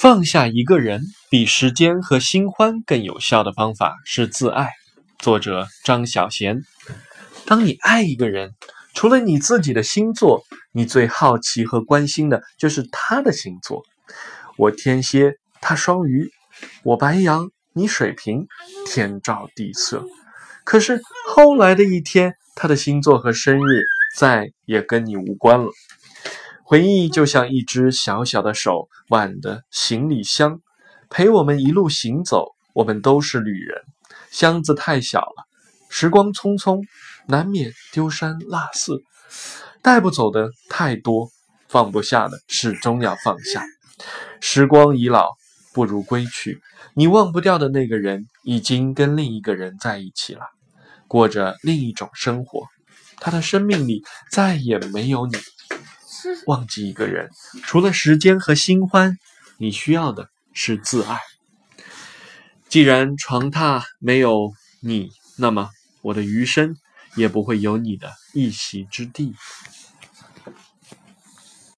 放下一个人，比时间和新欢更有效的方法是自爱。作者张小娴。当你爱一个人，除了你自己的星座，你最好奇和关心的就是他的星座。我天蝎，他双鱼；我白羊，你水瓶。天照地色。可是后来的一天，他的星座和生日再也跟你无关了。回忆就像一只小小的手挽的行李箱，陪我们一路行走。我们都是旅人，箱子太小了，时光匆匆，难免丢三落四。带不走的太多，放不下的始终要放下。时光已老，不如归去。你忘不掉的那个人，已经跟另一个人在一起了，过着另一种生活。他的生命里再也没有你。忘记一个人，除了时间和新欢，你需要的是自爱。既然床榻没有你，那么我的余生也不会有你的一席之地。